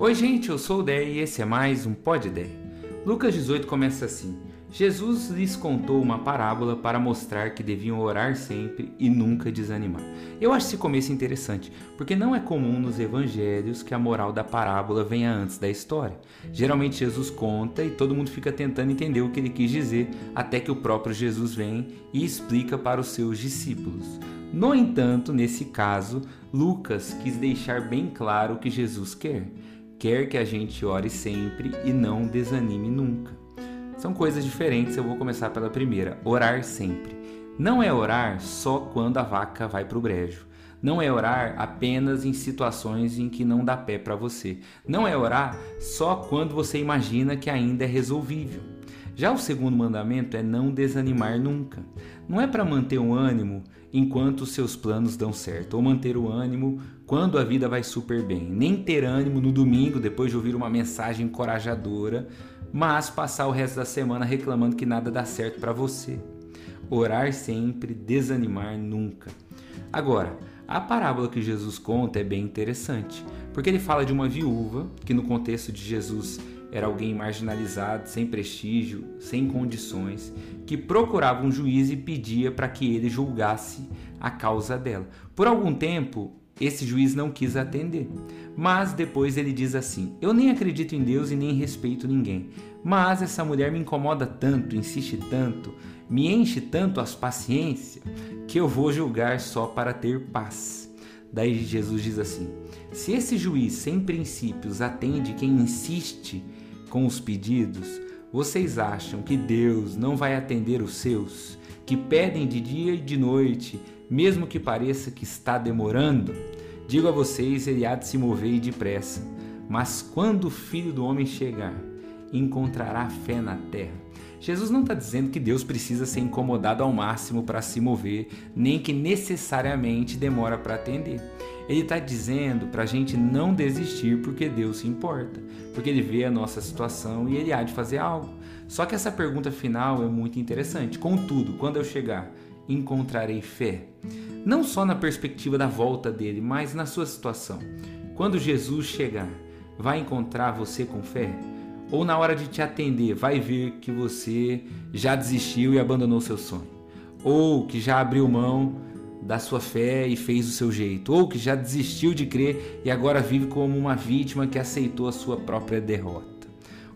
Oi, gente, eu sou o Dé e esse é mais um Pod Dé. Lucas 18 começa assim: Jesus lhes contou uma parábola para mostrar que deviam orar sempre e nunca desanimar. Eu acho esse começo interessante, porque não é comum nos evangelhos que a moral da parábola venha antes da história. Geralmente Jesus conta e todo mundo fica tentando entender o que ele quis dizer, até que o próprio Jesus vem e explica para os seus discípulos. No entanto, nesse caso, Lucas quis deixar bem claro o que Jesus quer quer que a gente ore sempre e não desanime nunca. São coisas diferentes, eu vou começar pela primeira: orar sempre. Não é orar só quando a vaca vai para o brejo. Não é orar apenas em situações em que não dá pé para você. Não é orar só quando você imagina que ainda é resolvível. Já o segundo mandamento é não desanimar nunca. Não é para manter o ânimo enquanto os seus planos dão certo, ou manter o ânimo quando a vida vai super bem. Nem ter ânimo no domingo depois de ouvir uma mensagem encorajadora, mas passar o resto da semana reclamando que nada dá certo para você. Orar sempre, desanimar nunca. Agora, a parábola que Jesus conta é bem interessante, porque ele fala de uma viúva que, no contexto de Jesus, era alguém marginalizado, sem prestígio, sem condições, que procurava um juiz e pedia para que ele julgasse a causa dela. Por algum tempo, esse juiz não quis atender, mas depois ele diz assim: Eu nem acredito em Deus e nem respeito ninguém, mas essa mulher me incomoda tanto, insiste tanto, me enche tanto as paciência, que eu vou julgar só para ter paz. Daí Jesus diz assim: Se esse juiz sem princípios atende quem insiste, com os pedidos, vocês acham que Deus não vai atender os seus, que pedem de dia e de noite, mesmo que pareça que está demorando? Digo a vocês, ele há de se mover depressa. Mas quando o filho do homem chegar, encontrará fé na terra. Jesus não está dizendo que Deus precisa ser incomodado ao máximo para se mover, nem que necessariamente demora para atender. Ele está dizendo para a gente não desistir porque Deus se importa, porque Ele vê a nossa situação e Ele há de fazer algo. Só que essa pergunta final é muito interessante. Contudo, quando eu chegar, encontrarei fé? Não só na perspectiva da volta dele, mas na sua situação. Quando Jesus chegar, vai encontrar você com fé? Ou na hora de te atender, vai ver que você já desistiu e abandonou seu sonho, ou que já abriu mão da sua fé e fez o seu jeito, ou que já desistiu de crer e agora vive como uma vítima que aceitou a sua própria derrota.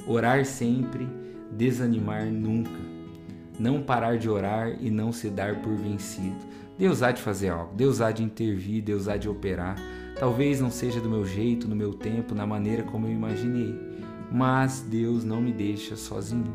Orar sempre, desanimar nunca. Não parar de orar e não se dar por vencido. Deus há de fazer algo, Deus há de intervir, Deus há de operar. Talvez não seja do meu jeito, no meu tempo, na maneira como eu imaginei mas Deus não me deixa sozinho.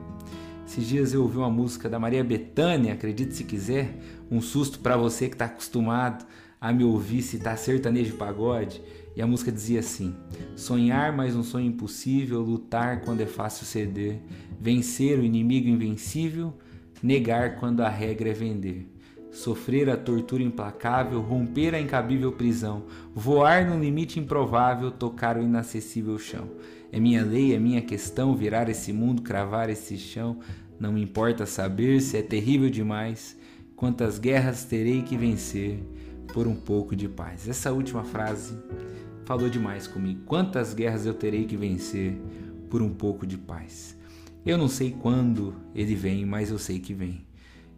Esses dias eu ouvi uma música da Maria Bethânia, acredite se quiser, um susto para você que está acostumado a me ouvir citar sertanejo pagode, e a música dizia assim: Sonhar mais um sonho impossível, lutar quando é fácil ceder, vencer o inimigo invencível, negar quando a regra é vender sofrer a tortura implacável, romper a incabível prisão, voar no limite improvável, tocar o inacessível chão. É minha lei, é minha questão virar esse mundo, cravar esse chão. Não me importa saber se é terrível demais, quantas guerras terei que vencer por um pouco de paz. Essa última frase falou demais comigo. Quantas guerras eu terei que vencer por um pouco de paz. Eu não sei quando ele vem, mas eu sei que vem.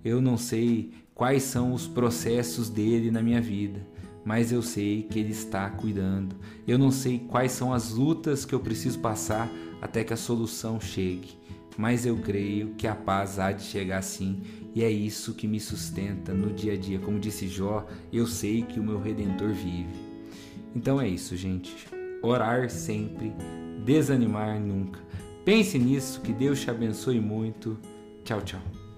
Eu não sei quais são os processos dele na minha vida, mas eu sei que ele está cuidando. Eu não sei quais são as lutas que eu preciso passar até que a solução chegue, mas eu creio que a paz há de chegar sim, e é isso que me sustenta no dia a dia. Como disse Jó, eu sei que o meu redentor vive. Então é isso, gente. Orar sempre, desanimar nunca. Pense nisso, que Deus te abençoe muito. Tchau, tchau.